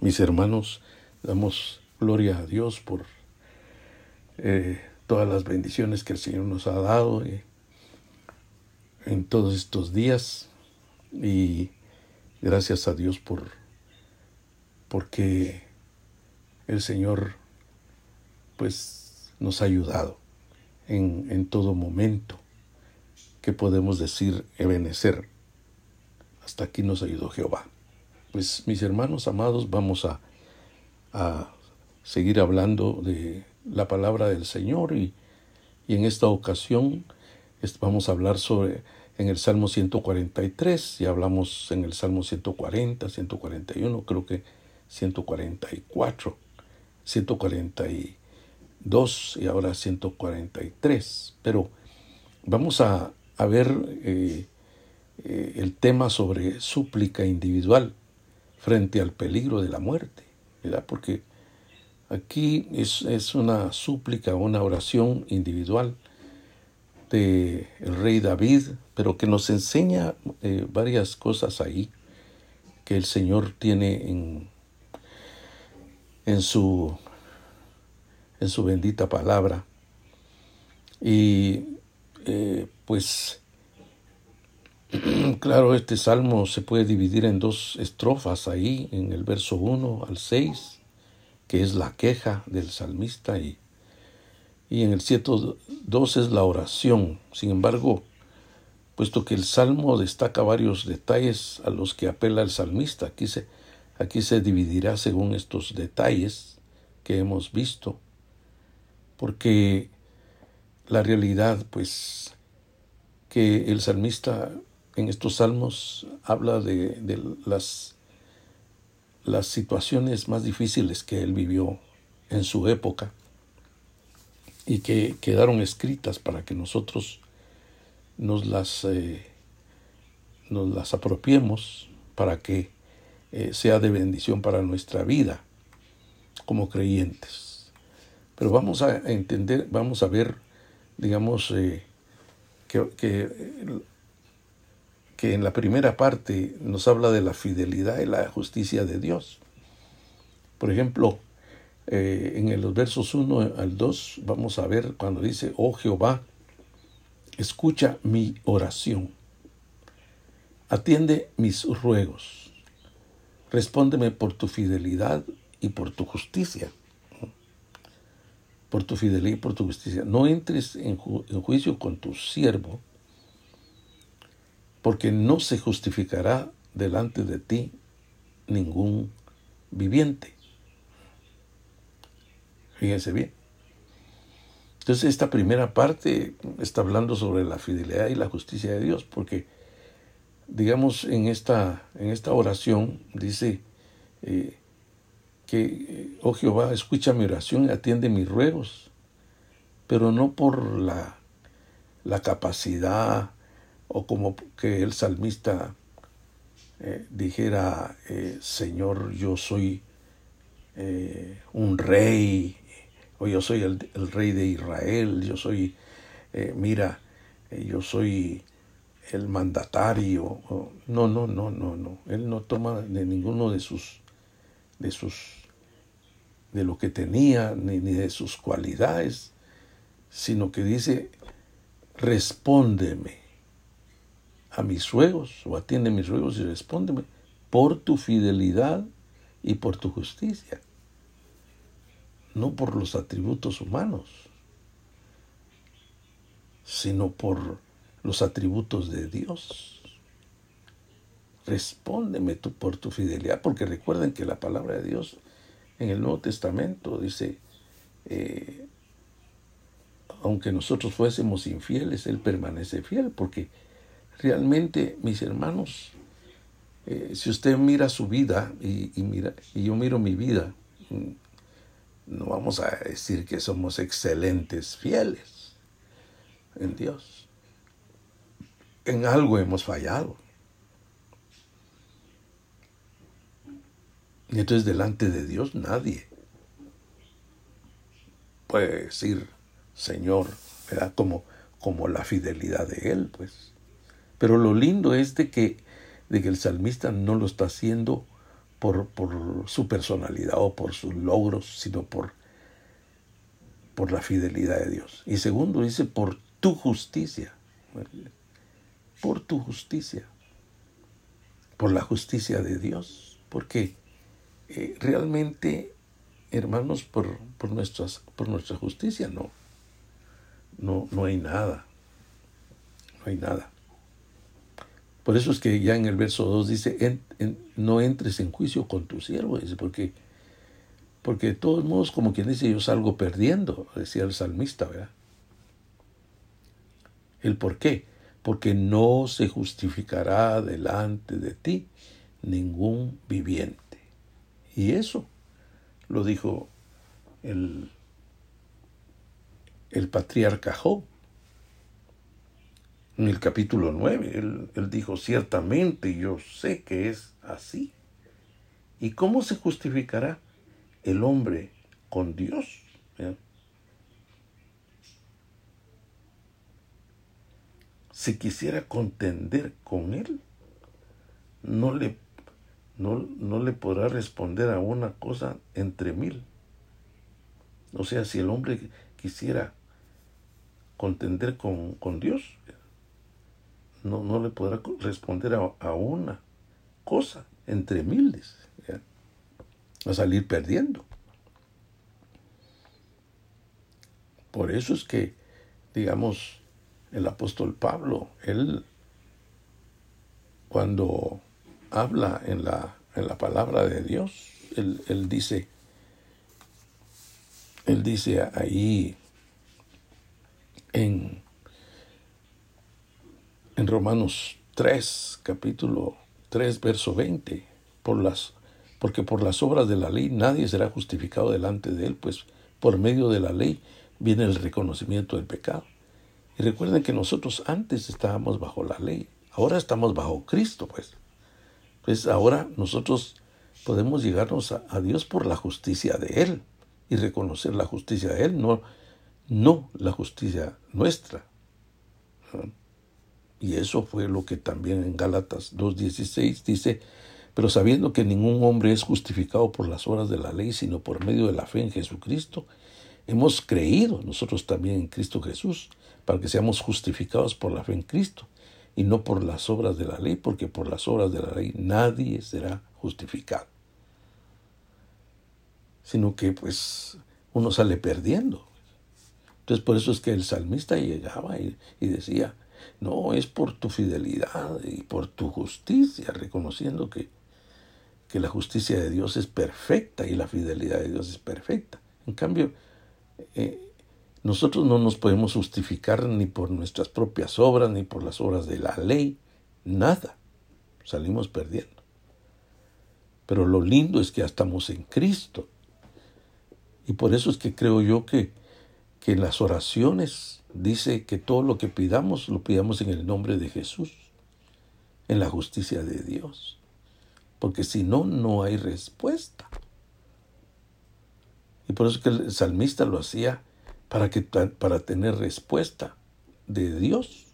mis hermanos, damos gloria a Dios por eh, todas las bendiciones que el Señor nos ha dado eh, en todos estos días y gracias a Dios por porque el Señor pues nos ha ayudado en, en todo momento que podemos decir ebenecer. Hasta aquí nos ayudó Jehová. Mis hermanos amados, vamos a, a seguir hablando de la palabra del Señor y, y en esta ocasión vamos a hablar sobre en el Salmo 143, ya hablamos en el Salmo 140, 141, creo que 144, 142 y ahora 143. Pero vamos a, a ver eh, eh, el tema sobre súplica individual frente al peligro de la muerte, ¿verdad? Porque aquí es, es una súplica, una oración individual de el rey David, pero que nos enseña eh, varias cosas ahí que el Señor tiene en, en su en su bendita palabra. Y eh, pues claro, este salmo se puede dividir en dos estrofas ahí, en el verso 1 al 6, que es la queja del salmista y y en el 102 es la oración. Sin embargo, puesto que el salmo destaca varios detalles a los que apela el salmista, aquí se, aquí se dividirá según estos detalles que hemos visto, porque la realidad, pues, que el salmista en estos salmos habla de, las, las situaciones más difíciles que él vivió en su época y que quedaron escritas para que nosotros nos las, eh, nos las apropiemos para que eh, sea de bendición para nuestra vida como creyentes. Pero vamos a entender, vamos a ver, digamos, eh, que, que, que en la primera parte nos habla de la fidelidad y la justicia de Dios. Por ejemplo, eh, en los versos 1 al 2 vamos a ver cuando dice, oh Jehová, escucha mi oración, atiende mis ruegos, respóndeme por tu fidelidad y por tu justicia. Por tu fidelidad y por tu justicia. No entres en, en juicio con tu siervo, porque no se justificará delante de ti ningún viviente. Fíjense bien. Entonces esta primera parte está hablando sobre la fidelidad y la justicia de Dios, porque digamos en esta, en esta oración dice eh, que, oh Jehová, escucha mi oración y atiende mis ruegos, pero no por la, la capacidad o como que el salmista eh, dijera, eh, Señor, yo soy un rey o yo soy el, rey de Israel, yo soy, eh, mira, eh, yo soy el mandatario. no, no, no, no, no. Él no toma de ninguno de sus, de sus, de lo que tenía, ni, ni de sus cualidades, sino que dice, respóndeme a mis ruegos, o atiende mis ruegos y respóndeme por tu fidelidad y por tu justicia no por los atributos humanos, sino por los atributos de Dios. Respóndeme tú por tu fidelidad, porque recuerden que la palabra de Dios en el Nuevo Testamento dice, eh, aunque nosotros fuésemos infieles, Él permanece fiel, porque realmente, mis hermanos, eh, si usted mira su vida y, mira, y yo miro mi vida, no vamos a decir que somos excelentes, fieles en Dios. En algo hemos fallado. Y entonces delante de Dios nadie puede decir, Señor, ¿verdad? Como, como la fidelidad de Él, pues. Pero lo lindo es de que, de que el salmista no lo está haciendo por, por su personalidad o por sus logros, sino por, por la fidelidad de Dios. Y segundo, dice, por tu justicia. Por tu justicia. Por la justicia de Dios. Porque eh, realmente, hermanos, por, por, nuestras, por nuestra justicia no. No, no hay nada. No hay nada. Por eso es que ya en el verso 2 dice, no entres en juicio con tu siervo, dice, porque, porque de todos modos, como quien dice, yo salgo perdiendo, decía el salmista, ¿verdad? ¿El por qué? Porque no se justificará delante de ti ningún viviente. Y eso lo dijo el, el patriarca Job en el capítulo 9, él, dijo, ciertamente yo sé que es así. ¿Y cómo se justificará el hombre con Dios? Si quisiera contender con Él, no le, no, no le podrá responder a una cosa entre mil. O sea, si el hombre quisiera contender con, con Dios, no, no le podrá responder a, una cosa entre miles. A salir perdiendo. Por eso es que, digamos, el apóstol Pablo, él, cuando habla en la, en la palabra de Dios, él, él dice, él dice ahí en en Romanos 3, capítulo 3, verso 20, por las, porque por las obras de la ley nadie será justificado delante de él, pues por medio de la ley viene el reconocimiento del pecado. Y recuerden que nosotros antes estábamos bajo la ley, ahora estamos bajo Cristo, pues. Pues ahora nosotros podemos llegarnos a, Dios por la justicia de Él y reconocer la justicia de Él, no, no la justicia nuestra. Y eso fue lo que también en Gálatas 2.16 dice, pero sabiendo que ningún hombre es justificado por las obras de la ley, sino por medio de la fe en Jesucristo, hemos creído nosotros también en Cristo Jesús, para que seamos justificados por la fe en Cristo, y no por las obras de la ley, porque por las obras de la ley nadie será justificado. Sino que pues uno sale perdiendo. Entonces por eso es que el salmista llegaba y, y decía, no, es por tu fidelidad y por tu justicia, reconociendo que, que la justicia de Dios es perfecta y la fidelidad de Dios es perfecta. En cambio, eh, nosotros no nos podemos justificar ni por nuestras propias obras, ni por las obras de la ley, nada. Salimos perdiendo. Pero lo lindo es que ya estamos en Cristo. Y por eso es que creo yo que, que en las oraciones dice que todo lo que pidamos lo pidamos en el nombre de Jesús, en la justicia de Dios, porque si no, no hay respuesta. Y por eso que el salmista lo hacía para, que, para tener respuesta de Dios.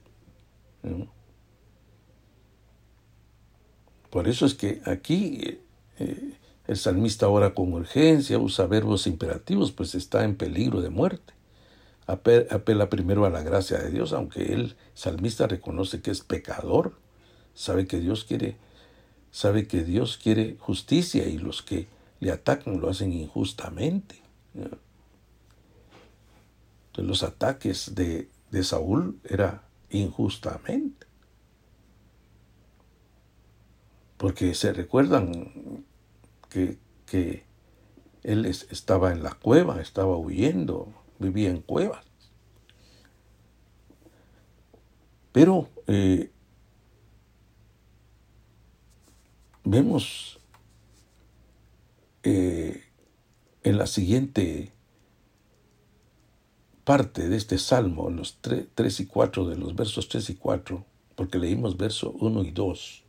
Por eso es que aquí eh, el salmista ora con urgencia, usa verbos imperativos, pues está en peligro de muerte apela primero a la gracia de Dios, aunque el salmista reconoce que es pecador, sabe que Dios quiere, sabe que Dios quiere justicia y los que le atacan lo hacen injustamente. Entonces los ataques de, de Saúl era injustamente. Porque se recuerdan que, que él estaba en la cueva, estaba huyendo, vivía en cuevas. Pero eh, vemos eh, en la siguiente parte de este salmo, en los 3, y 4, de los versos 3 y 4, porque leímos verso 1 y 2,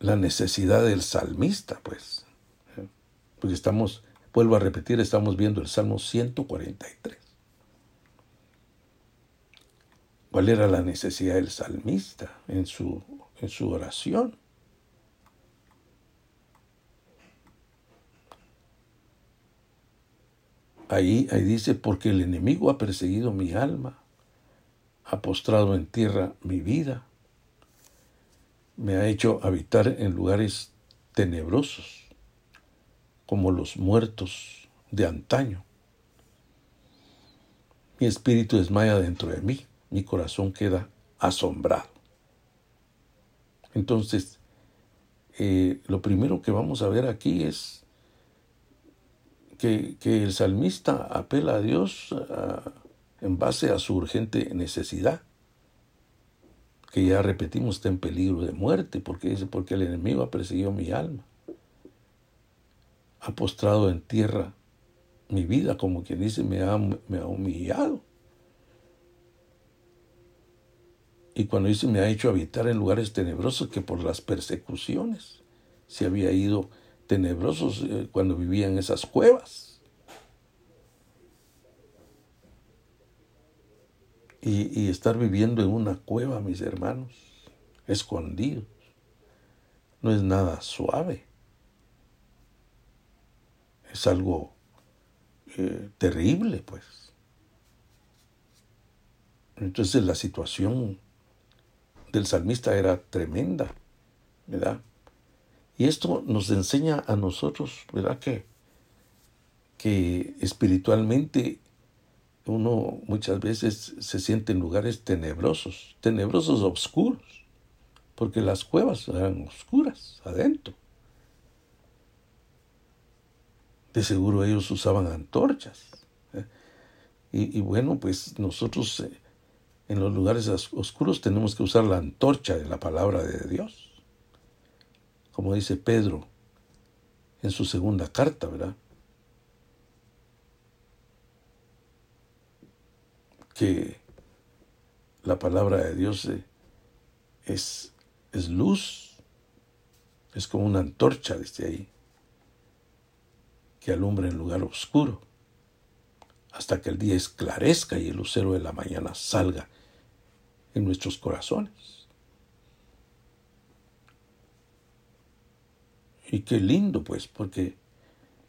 la necesidad del salmista, pues, ¿eh? porque estamos Vuelvo a repetir, estamos viendo el Salmo 143. ¿Cuál era la necesidad del salmista en su, en su oración. Ahí, ahí dice, porque el enemigo ha perseguido mi alma, ha postrado en tierra mi vida, me ha hecho habitar en lugares tenebrosos, como los muertos de antaño. Mi espíritu desmaya dentro de mí, mi corazón queda asombrado. Entonces, eh, lo primero que vamos a ver aquí es que, el salmista apela a Dios en base a su urgente necesidad, que ya repetimos está en peligro de muerte, porque dice, porque el enemigo ha perseguido mi alma, ha postrado en tierra mi vida, como quien dice, me ha, humillado. Y cuando dice me ha hecho habitar en lugares tenebrosos, que por las persecuciones se había ido tenebrosos eh, cuando vivía en esas cuevas. Y, estar viviendo en una cueva, mis hermanos, escondidos, no es nada suave. Es algo eh, terrible, pues. Entonces la situación del salmista era tremenda, ¿verdad? Y esto nos enseña a nosotros, ¿verdad? Que, que espiritualmente uno muchas veces se siente en lugares tenebrosos, tenebrosos oscuros, porque las cuevas eran oscuras adentro. De seguro ellos usaban antorchas. ¿eh? Y, y, bueno, pues nosotros eh, en los lugares oscuros tenemos que usar la antorcha de la palabra de Dios como dice Pedro en su segunda carta, ¿verdad? Que la palabra de Dios eh, es, es luz, es como una antorcha desde ahí, que alumbra en lugar oscuro, hasta que el día esclarezca y el lucero de la mañana salga en nuestros corazones. Y qué lindo, pues, porque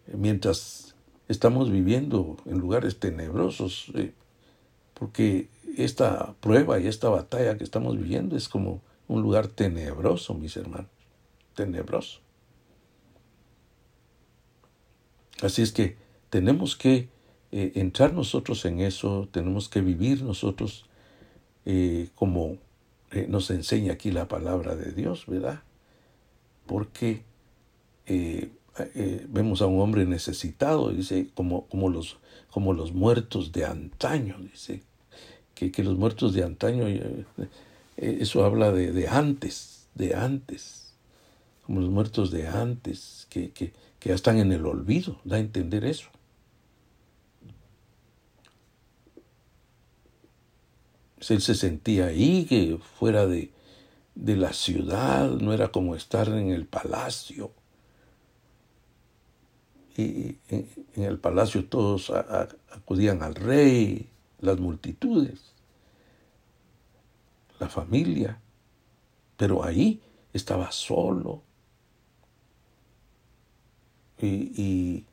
mientras estamos viviendo en lugares tenebrosos, eh, porque esta prueba y esta batalla que estamos viviendo es como un lugar tenebroso, mis hermanos, tenebroso. Así es que tenemos que eh, entrar nosotros en eso, tenemos que vivir nosotros eh, como nos enseña aquí la palabra de Dios, ¿verdad? Porque eh, eh, vemos a un hombre necesitado, dice, como, como, los, como los muertos de antaño, dice, que, que los muertos de antaño, eh, eso habla de, de, antes, de antes, como los muertos de antes, que, que, que ya están en el olvido, da a entender eso. Él se sentía ahí, que fuera de, de la ciudad, no era como estar en el palacio y en el palacio todos acudían al rey, las multitudes, la familia, pero ahí estaba solo y,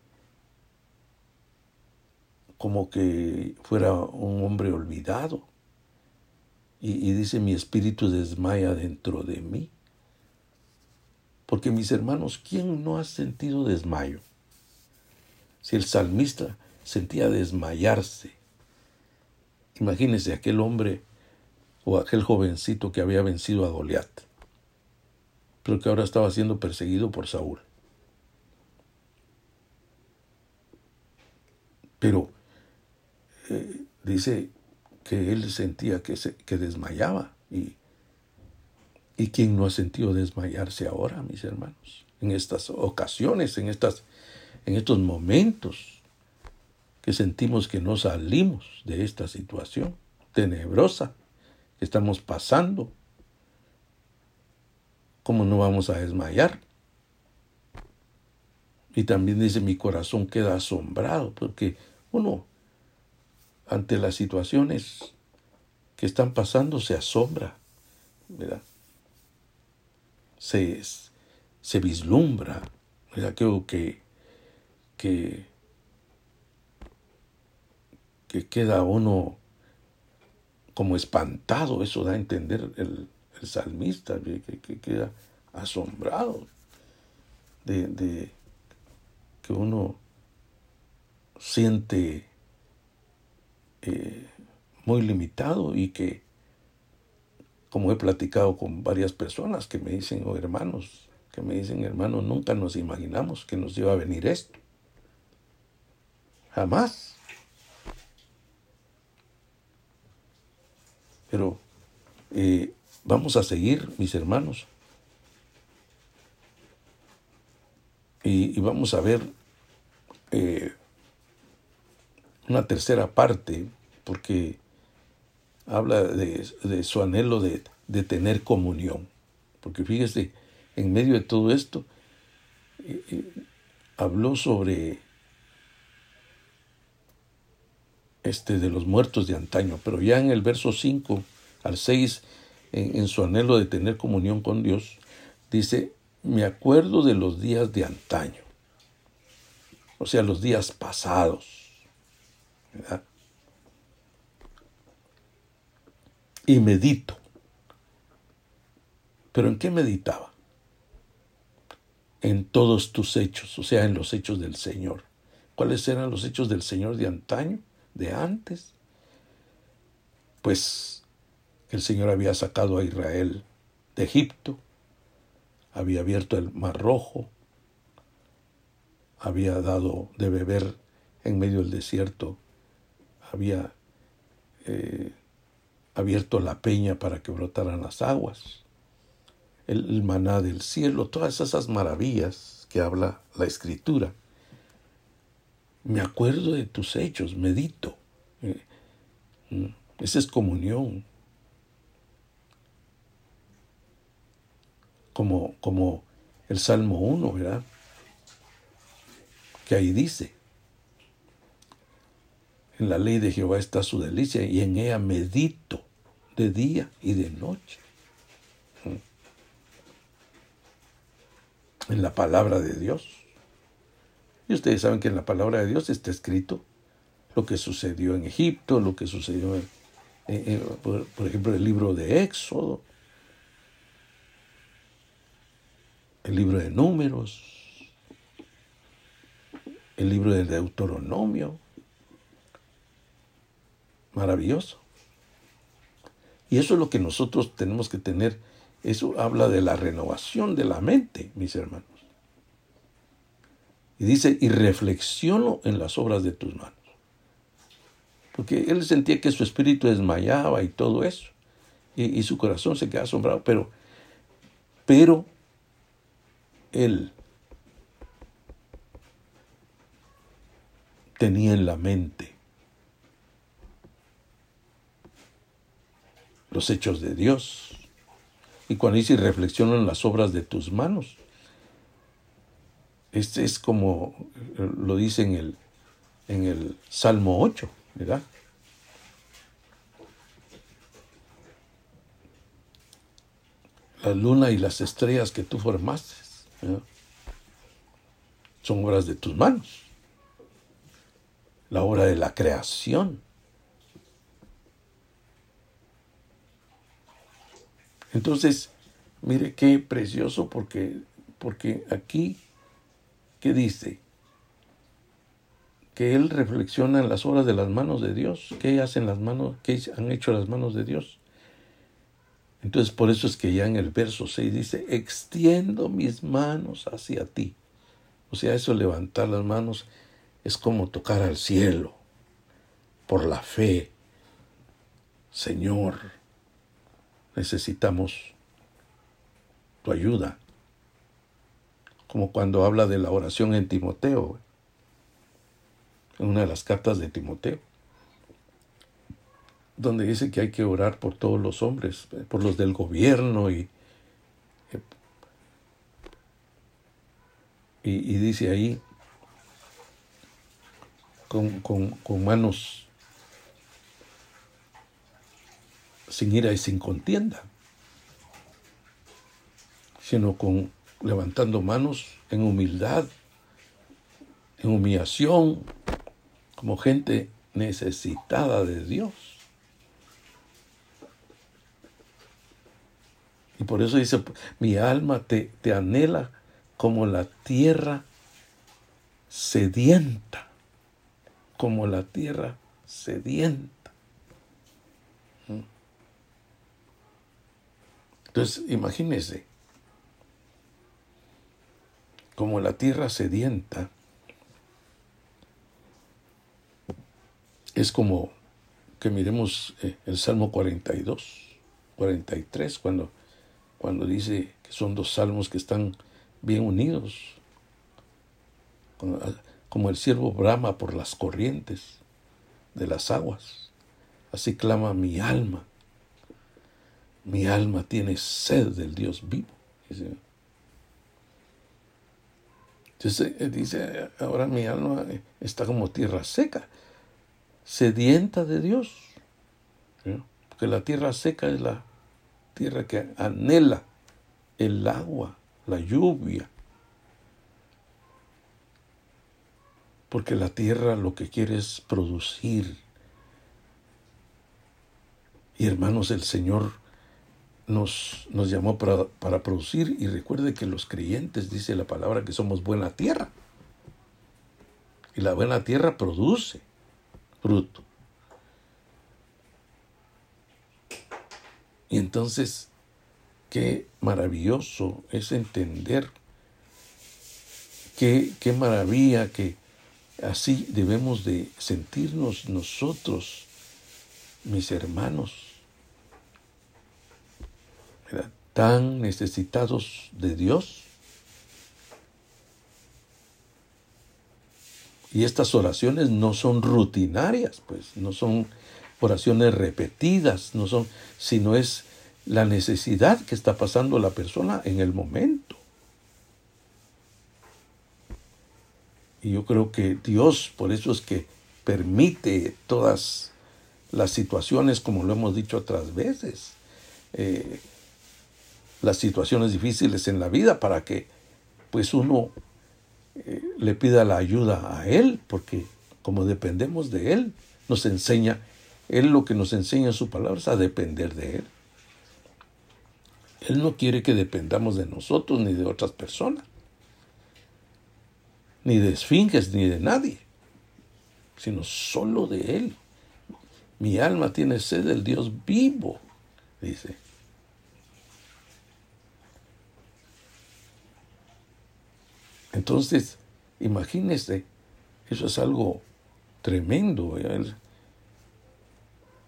como que fuera un hombre olvidado. Y, y dice, mi espíritu desmaya dentro de mí. Porque mis hermanos, ¿quién no ha sentido desmayo? Si el salmista sentía desmayarse, imagínese aquel hombre o aquel jovencito que había vencido a Goliat, pero que ahora estaba siendo perseguido por Saúl. Pero eh, dice que él sentía que, se, que desmayaba y, y quién no ha sentido desmayarse ahora, mis hermanos, en estas ocasiones, en estas en estos momentos que sentimos que no salimos de esta situación tenebrosa que estamos pasando. ¿Cómo no vamos a desmayar? Y también dice, mi corazón queda asombrado, porque uno, ante las situaciones que están pasando, se asombra, se, se vislumbra, creo que, que, que queda uno como espantado, eso da a entender el, salmista, que, queda asombrado de, que uno siente eh, muy limitado y que, como he platicado con varias personas que me dicen, o hermanos, que me dicen, hermanos, nunca nos imaginamos que nos iba a venir esto. Jamás. Pero eh, vamos a seguir, mis hermanos. Y, vamos a ver eh, una tercera parte, porque habla de, su anhelo de, tener comunión. Porque fíjese, en medio de todo esto, eh, habló sobre este, de los muertos de antaño, pero ya en el verso 5 al 6, en, su anhelo de tener comunión con Dios, dice, me acuerdo de los días de antaño, o sea, los días pasados, Y medito. ¿Pero en qué meditaba? En todos tus hechos, o sea, en los hechos del Señor. ¿Cuáles eran los hechos del Señor de antaño? de antes, pues el Señor había sacado a Israel de Egipto, había abierto el mar rojo, había dado de beber en medio del desierto, había eh, abierto la peña para que brotaran las aguas, el maná del cielo, todas esas maravillas que habla la escritura me acuerdo de tus hechos, medito. Eh, mm, esa es comunión. Como, como el Salmo 1, ¿verdad? Que ahí dice, en la ley de Jehová está su delicia y en ella medito de día y de noche. Mm. En la palabra de Dios. Y ustedes saben que en la palabra de Dios está escrito lo que sucedió en Egipto, lo que sucedió, en, por, ejemplo, el libro de Éxodo, el libro de Números, el libro de Deuteronomio. Maravilloso. Y eso es lo que nosotros tenemos que tener. Eso habla de la renovación de la mente, mis hermanos. Y dice, y reflexiono en las obras de tus manos. Porque él sentía que su espíritu desmayaba y todo eso. Y, su corazón se quedaba asombrado. Pero, pero él tenía en la mente los hechos de Dios. Y cuando dice reflexiono en las obras de tus manos, este es como lo dice en el, en el Salmo 8, ¿verdad? La luna y las estrellas que tú formaste son obras de tus manos. La obra de la creación. Entonces, mire qué precioso porque, porque aquí ¿Qué dice? Que él reflexiona en las obras de las manos de Dios. ¿Qué hacen las manos? ¿Qué han hecho las manos de Dios? Entonces por eso es que ya en el verso 6 dice, extiendo mis manos hacia ti. O sea, eso levantar las manos es como tocar al cielo por la fe. Señor, necesitamos tu ayuda como cuando habla de la oración en Timoteo, en una de las cartas de Timoteo, donde dice que hay que orar por todos los hombres, por los del gobierno y, y, dice ahí, con, con manos sin ira y sin contienda. sino con levantando manos en humildad, en humillación, como gente necesitada de Dios. Y por eso dice, mi alma te, te anhela como la tierra sedienta, como la tierra sedienta. ¿Mm? Entonces, imagínese, como la tierra sedienta, es como que miremos eh, el Salmo 42, 43, cuando, cuando dice que son dos salmos que están bien unidos, como el siervo brama por las corrientes de las aguas. Así clama mi alma. Mi alma tiene sed del Dios vivo. Entonces eh, dice, ahora mi alma está como tierra seca, sedienta de Dios. Porque la tierra seca es la tierra que anhela el agua, la lluvia. Porque la tierra lo que quiere es producir. Y hermanos, el Señor nos, nos llamó para, para, producir y recuerde que los creyentes, dice la palabra, que somos buena tierra. Y la buena tierra produce fruto. Y entonces, qué maravilloso es entender, qué, qué maravilla que así debemos de sentirnos nosotros, mis hermanos tan necesitados de Dios. Y estas oraciones no son rutinarias, pues, no son oraciones repetidas, no son, sino es la necesidad que está pasando la persona en el momento. Y yo creo que Dios, por eso es que permite todas las situaciones, como lo hemos dicho otras veces. Eh, las situaciones difíciles en la vida para que pues uno eh, le pida la ayuda a Él, porque como dependemos de Él, nos enseña, Él lo que nos enseña en su palabra es a depender de Él. Él no quiere que dependamos de nosotros ni de otras personas, ni de esfinges, ni de nadie, sino solo de Él. Mi alma tiene sed del Dios vivo, dice. Entonces, imagínese, eso es algo tremendo. El,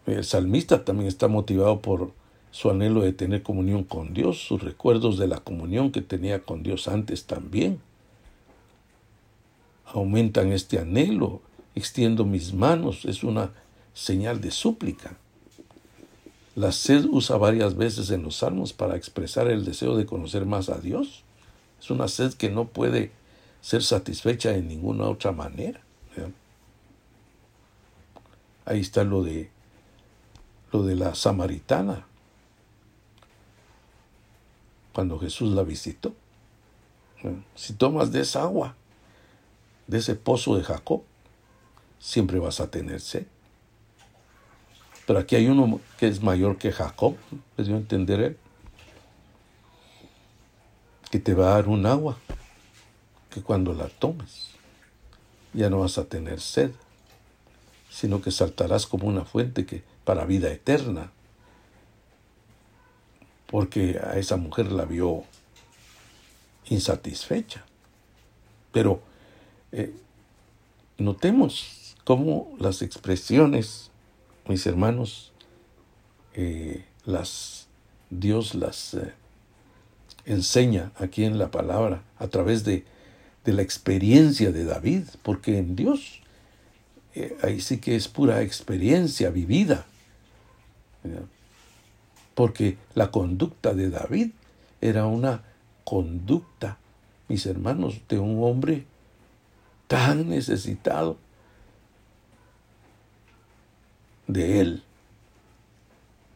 el, salmista también está motivado por su anhelo de tener comunión con Dios, sus recuerdos de la comunión que tenía con Dios antes también. Aumentan este anhelo, extiendo mis manos, es una señal de súplica. La sed usa varias veces en los salmos para expresar el deseo de conocer más a Dios. Es una sed que no puede ser satisfecha de ninguna otra manera. Ahí está lo de lo de la samaritana cuando Jesús la visitó. Si tomas de esa agua, de ese pozo de Jacob, siempre vas a tener sed. Pero aquí hay uno que es mayor que Jacob, les dio a entender él que te va a dar un agua que cuando la tomes ya no vas a tener sed, sino que saltarás como una fuente que para vida eterna. Porque a esa mujer la vio insatisfecha. Pero eh, notemos cómo las expresiones, mis hermanos, eh, las Dios las eh, enseña aquí en la palabra a través de, de la experiencia de David, porque en Dios eh, ahí sí que es pura experiencia vivida. Porque la conducta de David era una conducta, mis hermanos, de un hombre tan necesitado de él.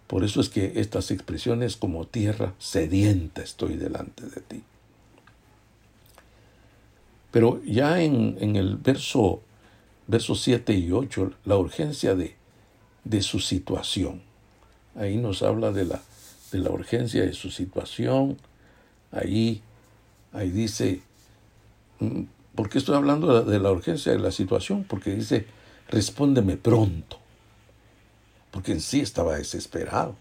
Por eso es que estas expresiones como tierra sedienta estoy delante de ti. Pero ya en, en el verso, verso 7 y 8, la urgencia de, de su situación. Ahí nos habla de la, de la urgencia de su situación. Ahí, ahí dice, mm, ¿por qué estoy hablando de la urgencia de la situación? Porque dice, respóndeme pronto porque en sí estaba desesperado.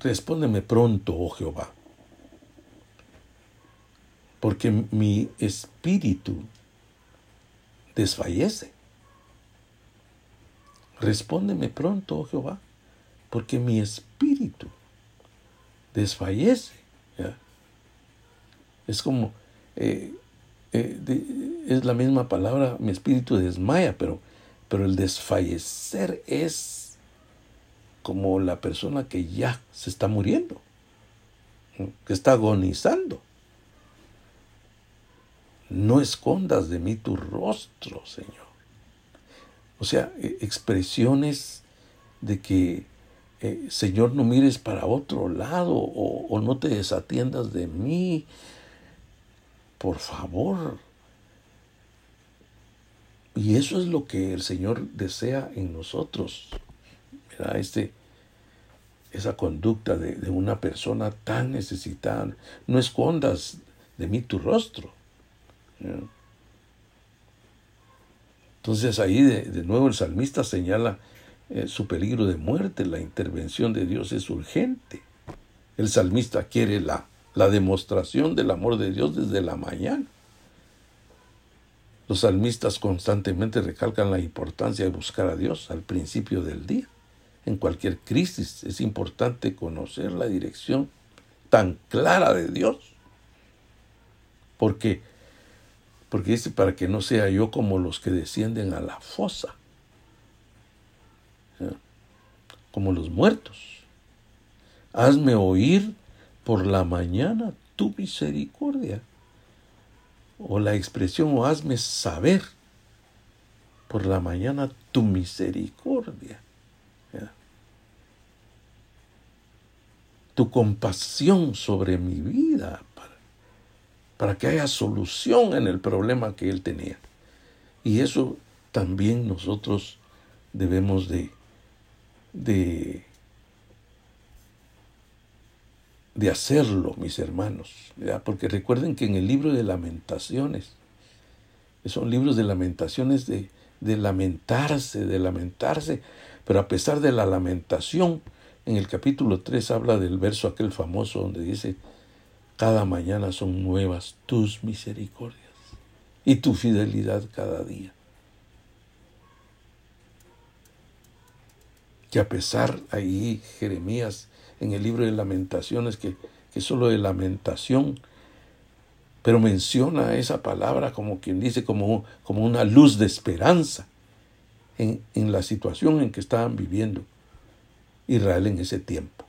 Respóndeme pronto, oh Jehová, porque mi espíritu desfallece. Respóndeme pronto, oh Jehová, porque mi espíritu desfallece. Es como, eh, eh, es la misma palabra, mi espíritu desmaya, pero pero el desfallecer es como la persona que ya se está muriendo, que está agonizando. No escondas de mí tu rostro, Señor. O sea, e, expresiones de que, eh, Señor, no mires para otro lado o, no te desatiendas de mí. Por favor, y eso es lo que el Señor desea en nosotros. Este, esa conducta de, una persona tan necesitada. No escondas de mí tu rostro. Entonces ahí de, nuevo el salmista señala eh, su peligro de muerte. La intervención de Dios es urgente. El salmista quiere la, la demostración del amor de Dios desde la mañana. Los salmistas constantemente recalcan la importancia de buscar a Dios al principio del día. En cualquier crisis es importante conocer la dirección tan clara de Dios. Porque, porque dice para que no sea yo como los que descienden a la fosa, como los muertos. Hazme oír por la mañana tu misericordia o la expresión o hazme saber por la mañana tu misericordia, tu compasión sobre mi vida para, que haya solución en el problema que él tenía. Y eso también nosotros debemos de, de de hacerlo, mis hermanos, porque recuerden que en el libro de lamentaciones, son libros de lamentaciones de, de lamentarse, de lamentarse, pero a pesar de la lamentación, en el capítulo 3 habla del verso aquel famoso donde dice, cada mañana son nuevas tus misericordias y tu fidelidad cada día. Que a pesar ahí Jeremías en el libro de lamentaciones, que, es solo de lamentación, pero menciona esa palabra como quien dice, como, como una luz de esperanza en, en la situación en que estaban viviendo Israel en ese tiempo.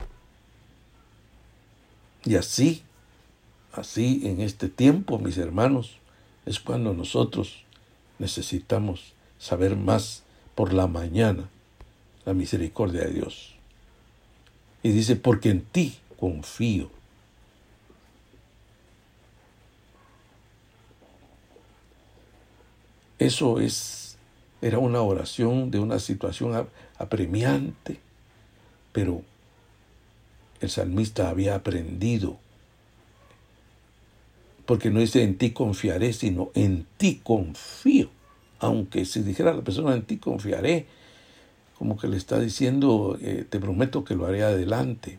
Y así, así en este tiempo, mis hermanos, es cuando nosotros necesitamos saber más por la mañana la misericordia de Dios. Y dice, porque en ti confío. Eso es, era una oración de una situación apremiante, pero el salmista había aprendido, porque no dice en ti confiaré, sino en ti confío. Aunque si dijera la persona en ti confiaré, como que le está diciendo, eh, te prometo que lo haré adelante.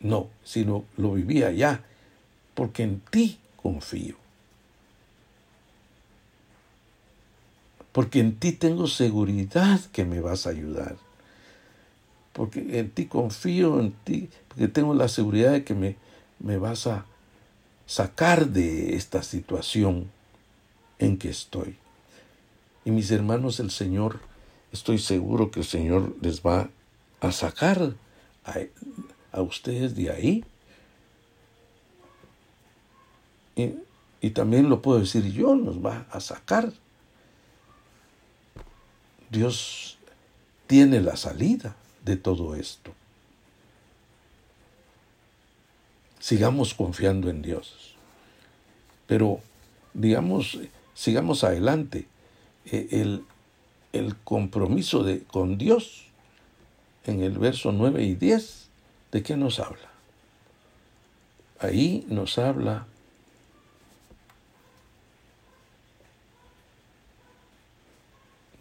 No, sino lo vivía ya, porque en ti confío. Porque en ti tengo seguridad que me vas a ayudar. Porque en ti confío, en ti, porque tengo la seguridad de que me, me vas a sacar de esta situación en que estoy. Y mis hermanos, el Señor estoy seguro que el Señor les va a sacar a, ustedes de ahí. Y, y también lo puedo decir yo, nos va a sacar. Dios tiene la salida de todo esto. Sigamos confiando en Dios. Pero, digamos, sigamos adelante. E, el, el compromiso de, con Dios en el verso 9 y 10, ¿de qué nos habla? Ahí nos habla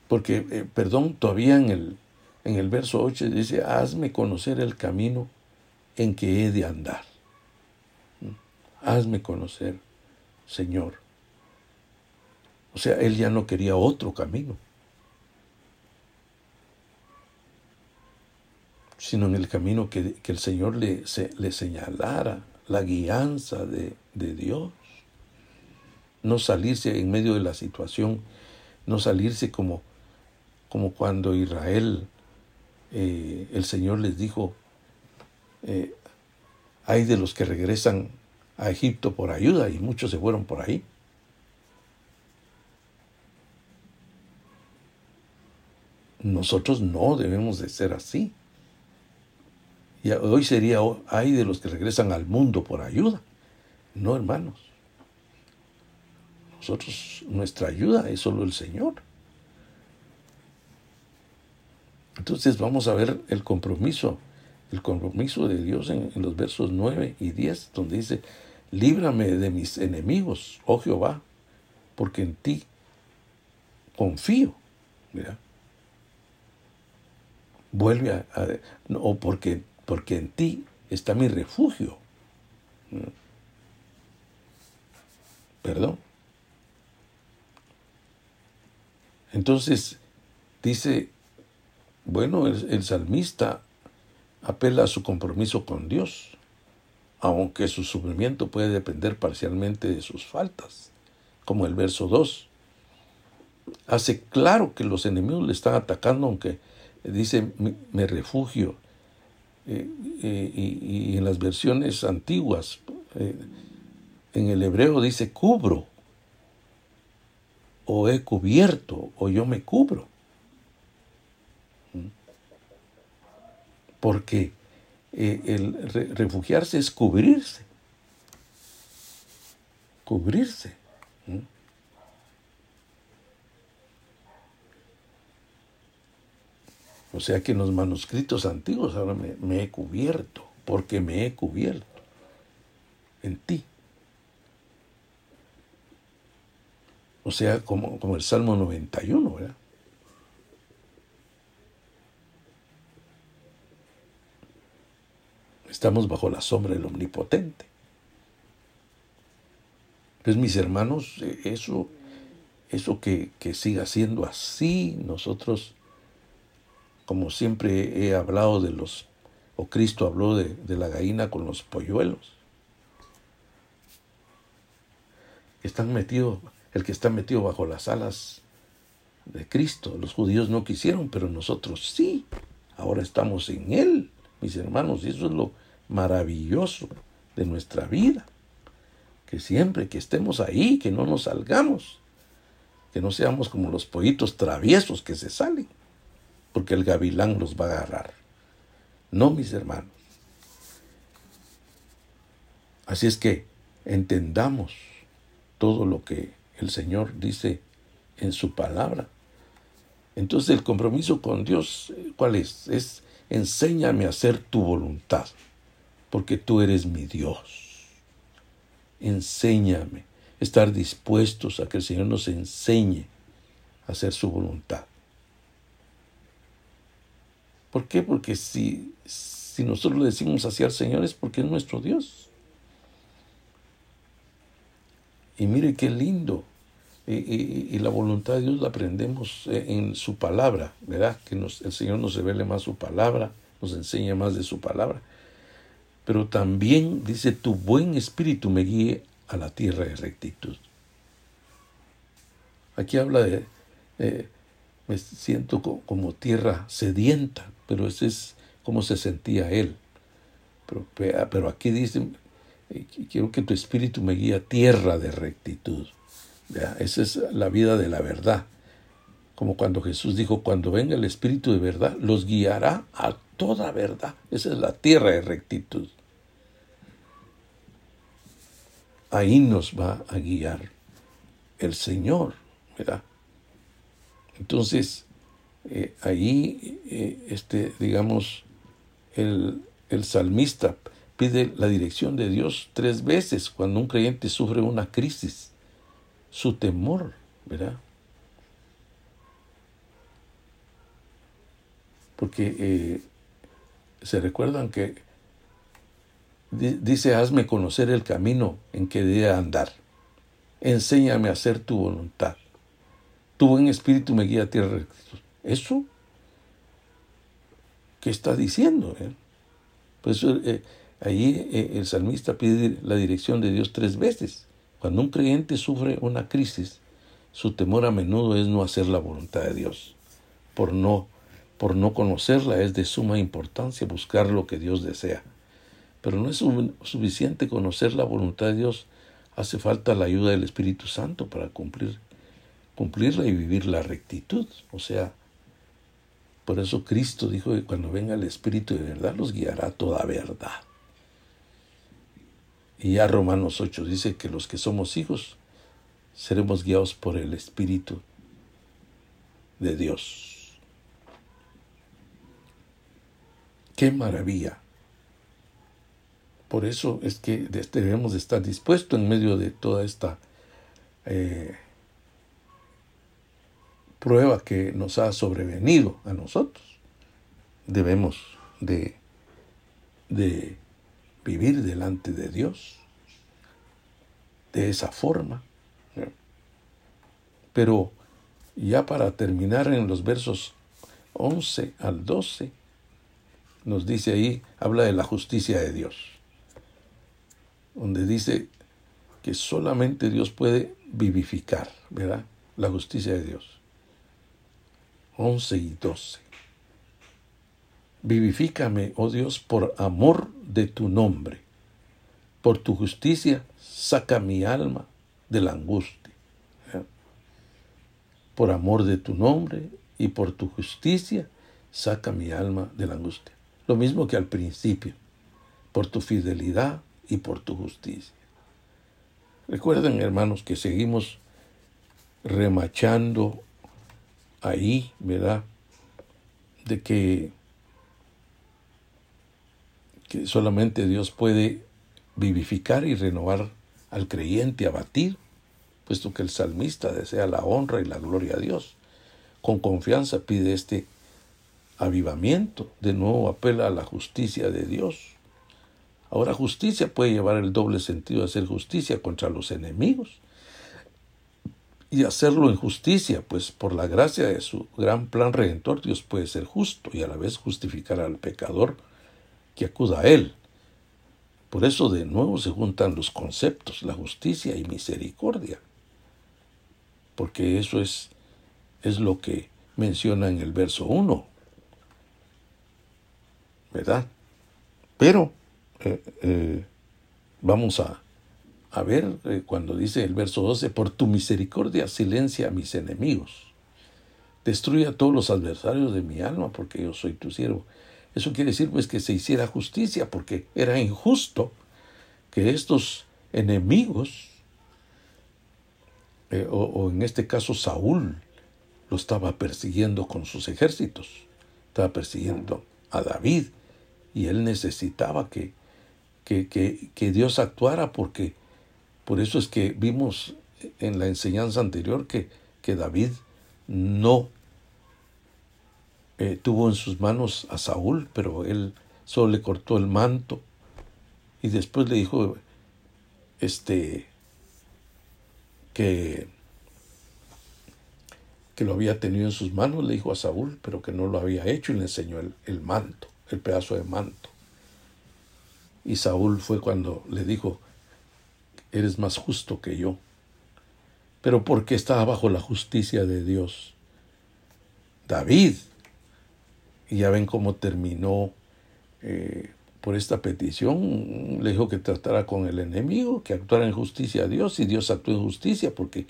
porque, eh, perdón, todavía en el, en el verso 8 dice, hazme conocer el camino en que he de andar. Hazme conocer, Señor. O sea, él ya no quería otro camino. sino en el camino que, el Señor le, le, señalara, la guianza de, Dios. No salirse en medio de la situación, no salirse como, como cuando Israel, eh, el Señor les dijo, eh, hay de los que regresan a Egipto por ayuda y muchos se fueron por ahí. Nosotros no debemos de ser así. Y hoy sería, hay de los que regresan al mundo por ayuda. No, hermanos. Nosotros, nuestra ayuda es solo el Señor. Entonces vamos a ver el compromiso, el compromiso de Dios en, los versos 9 y 10, donde dice, líbrame de mis enemigos, oh Jehová, porque en ti confío. Mira. Vuelve a, o porque porque en ti está mi refugio. Perdón. Entonces, dice, bueno, el, salmista apela a su compromiso con Dios, aunque su sufrimiento puede depender parcialmente de sus faltas, como el verso 2. Hace claro que los enemigos le están atacando, aunque dice, me refugio eh, eh, y, en las versiones antiguas, eh, en el hebreo dice cubro, o he cubierto, o yo me cubro. Porque el refugiarse es cubrirse. Cubrirse. O sea que en los manuscritos antiguos ahora me, he cubierto, porque me he cubierto en ti. O sea, como, como el Salmo 91, ¿verdad? Estamos bajo la sombra del Omnipotente. Pues mis hermanos, eh, eso, eso que, que siga siendo así, nosotros como siempre he hablado de los, o Cristo habló de, la gallina con los polluelos. Están metidos, el que está metido bajo las alas de Cristo. Los judíos no quisieron, pero nosotros sí. Ahora estamos en Él, mis hermanos, y eso es lo maravilloso de nuestra vida. Que siempre que estemos ahí, que no nos salgamos, que no seamos como los pollitos traviesos que se salen porque el gavilán los va a agarrar. No, mis hermanos. Así es que entendamos todo lo que el Señor dice en su palabra. Entonces el compromiso con Dios, ¿cuál es? Es enséñame a hacer tu voluntad, porque tú eres mi Dios. Enséñame, estar dispuestos a que el Señor nos enseñe a hacer su voluntad. ¿Por qué? Porque si, si nosotros le decimos así al Señor es porque es nuestro Dios. Y mire qué lindo. Y, la voluntad de Dios la aprendemos eh, en su palabra, ¿verdad? Que el Señor nos revele más su palabra, nos enseña más de su palabra. Pero también dice, tu buen espíritu me guíe a la tierra de rectitud. Aquí habla de, eh, me siento como tierra sedienta, pero ese es como se sentía él. Pero, pero aquí dice, eh, quiero que tu espíritu me guíe a tierra de rectitud. Esa es la vida de la verdad. como cuando Jesús dijo, cuando venga el Espíritu de verdad, los guiará a toda verdad. Esa es la tierra de rectitud. Ahí nos va a guiar el Señor, ¿verdad? Entonces, eh, ahí, eh, este, digamos, el, el salmista pide la dirección de Dios tres veces cuando un creyente sufre una crisis. Su temor, ¿verdad? Porque eh, se recuerdan que dice, hazme conocer el camino en que debe andar. Enséñame a hacer tu voluntad. Tu buen espíritu me guía a tierra. Eso, ¿qué está diciendo? Eh? Pues eh, Ahí eh, el salmista pide la dirección de Dios tres veces. Cuando un creyente sufre una crisis, su temor a menudo es no hacer la voluntad de Dios. Por no, por no conocerla es de suma importancia buscar lo que Dios desea. Pero no es suficiente conocer la voluntad de Dios, hace falta la ayuda del Espíritu Santo para cumplir, cumplirla y vivir la rectitud. O sea, por eso Cristo dijo que cuando venga el Espíritu de verdad los guiará toda verdad. Y ya Romanos 8 dice que los que somos hijos seremos guiados por el Espíritu de Dios. ¡Qué maravilla! Por eso es que debemos estar dispuestos en medio de toda esta eh, prueba que nos ha sobrevenido a nosotros. Debemos de, de vivir delante de Dios de esa forma. Pero ya para terminar en los versos 11 al 12, nos dice ahí, habla de la justicia de Dios, donde dice que solamente Dios puede vivificar, ¿verdad? La justicia de Dios. 11 y 12. Vivifícame, oh Dios, por amor de tu nombre. Por tu justicia, saca mi alma de la angustia. Por amor de tu nombre y por tu justicia, saca mi alma de la angustia. Lo mismo que al principio, por tu fidelidad y por tu justicia. Recuerden, hermanos, que seguimos remachando ahí, ¿verdad? De que solamente Dios puede vivificar y renovar al creyente abatir, puesto que el salmista desea la honra y la gloria a Dios. Con confianza pide este avivamiento, de nuevo apela a la justicia de Dios. Ahora justicia puede llevar el doble sentido de hacer justicia contra los enemigos y hacerlo en justicia, pues por la gracia de su gran plan redentor Dios puede ser justo y a la vez justificar al pecador que acuda a Él. Por eso de nuevo se juntan los conceptos, la justicia y misericordia, porque eso es, es lo que menciona en el verso 1, ¿verdad? Pero eh, eh, vamos a, a ver eh, cuando dice el verso 12, por tu misericordia silencia a mis enemigos, destruye a todos los adversarios de mi alma, porque yo soy tu siervo. Eso quiere decir pues que se hiciera justicia, porque era injusto que estos enemigos, eh, o, en este caso Saúl, lo estaba persiguiendo con sus ejércitos, estaba persiguiendo a David, y él necesitaba que, que, que Dios actuara, porque por eso es que vimos en la enseñanza anterior que, que David no eh, tuvo en sus manos a Saúl, pero él solo le cortó el manto y después le dijo este que que lo había tenido en sus manos, le dijo a Saúl, pero que no lo había hecho y le enseñó el, el manto, el pedazo de manto. Y Saúl fue cuando le dijo, eres más justo que yo, pero porque estaba bajo la justicia de Dios. David y ya ven cómo terminó eh, por esta petición. Le dijo que tratara con el enemigo, que actuara en justicia a Dios y Dios actuó en justicia porque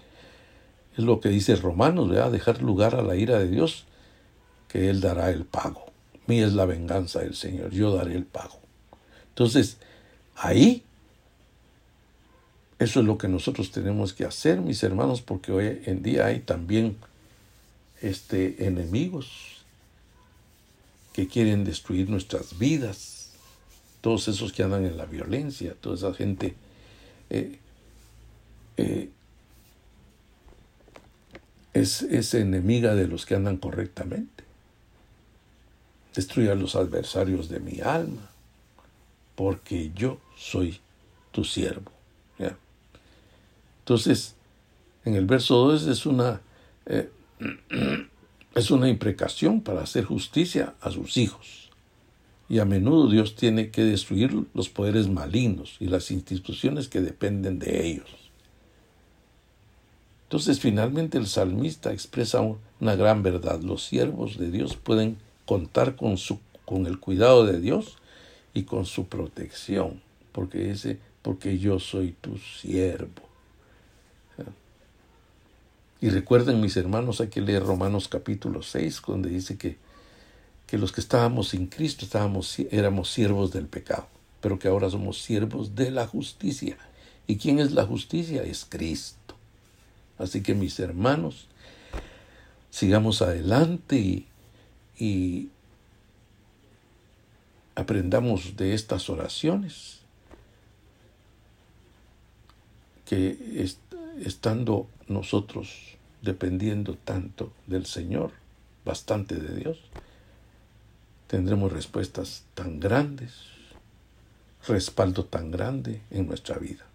Es lo que dice Romanos, ¿verdad? Dejar lugar a la ira de Dios, que Él dará el pago. Mía es la venganza del Señor, yo daré el pago. Entonces, ahí, eso es lo que nosotros tenemos que hacer, mis hermanos, porque hoy en día hay también este, enemigos que quieren destruir nuestras vidas, todos esos que andan en la violencia, toda esa gente eh, eh, es, es, enemiga de los que andan correctamente. Destruye a los adversarios de mi alma, porque yo soy tu siervo. Entonces, en el verso 2 es una, eh, es una imprecación para hacer justicia a sus hijos. Y a menudo Dios tiene que destruir los poderes malignos y las instituciones que dependen de ellos. Entonces finalmente el salmista expresa una gran verdad. Los siervos de Dios pueden contar con, su, con el cuidado de Dios y con su protección, porque dice, porque yo soy tu siervo. Y recuerden mis hermanos, hay que leer Romanos capítulo 6, donde dice que, que los que estábamos sin Cristo estábamos, éramos siervos del pecado, pero que ahora somos siervos de la justicia. ¿Y quién es la justicia? Es Cristo. Así que mis hermanos, sigamos adelante y, aprendamos de estas oraciones que estando nosotros dependiendo tanto del Señor, bastante de Dios, tendremos respuestas tan grandes, respaldo tan grande en nuestra vida.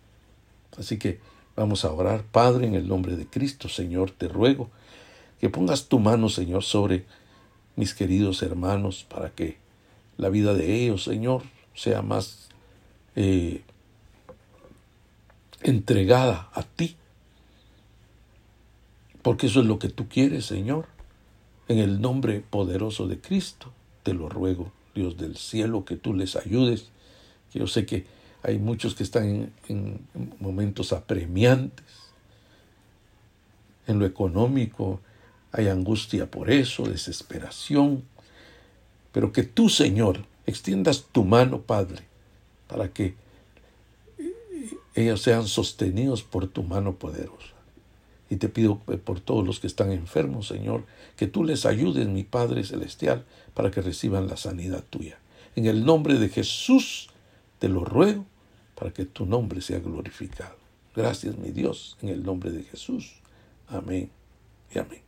Así que Vamos a orar. Padre, en el nombre de Cristo, Señor, te ruego que pongas tu mano, Señor, sobre mis queridos hermanos para que la vida de ellos, Señor, sea más eh, entregada a ti. Porque eso es lo que tú quieres, Señor. En el nombre poderoso de Cristo, te lo ruego, Dios del cielo, que tú les ayudes. Yo sé que hay muchos que están en, momentos apremiantes. En lo económico hay angustia por eso, desesperación. Pero que tú, Señor, extiendas tu mano, Padre, para que ellos sean sostenidos por tu mano poderosa. Y te pido por todos los que están enfermos, Señor, que tú les ayudes, mi Padre Celestial, para que reciban la sanidad tuya. En el nombre de Jesús, te lo ruego para que tu nombre sea glorificado. Gracias, mi Dios, en el nombre de Jesús. Amén y amén.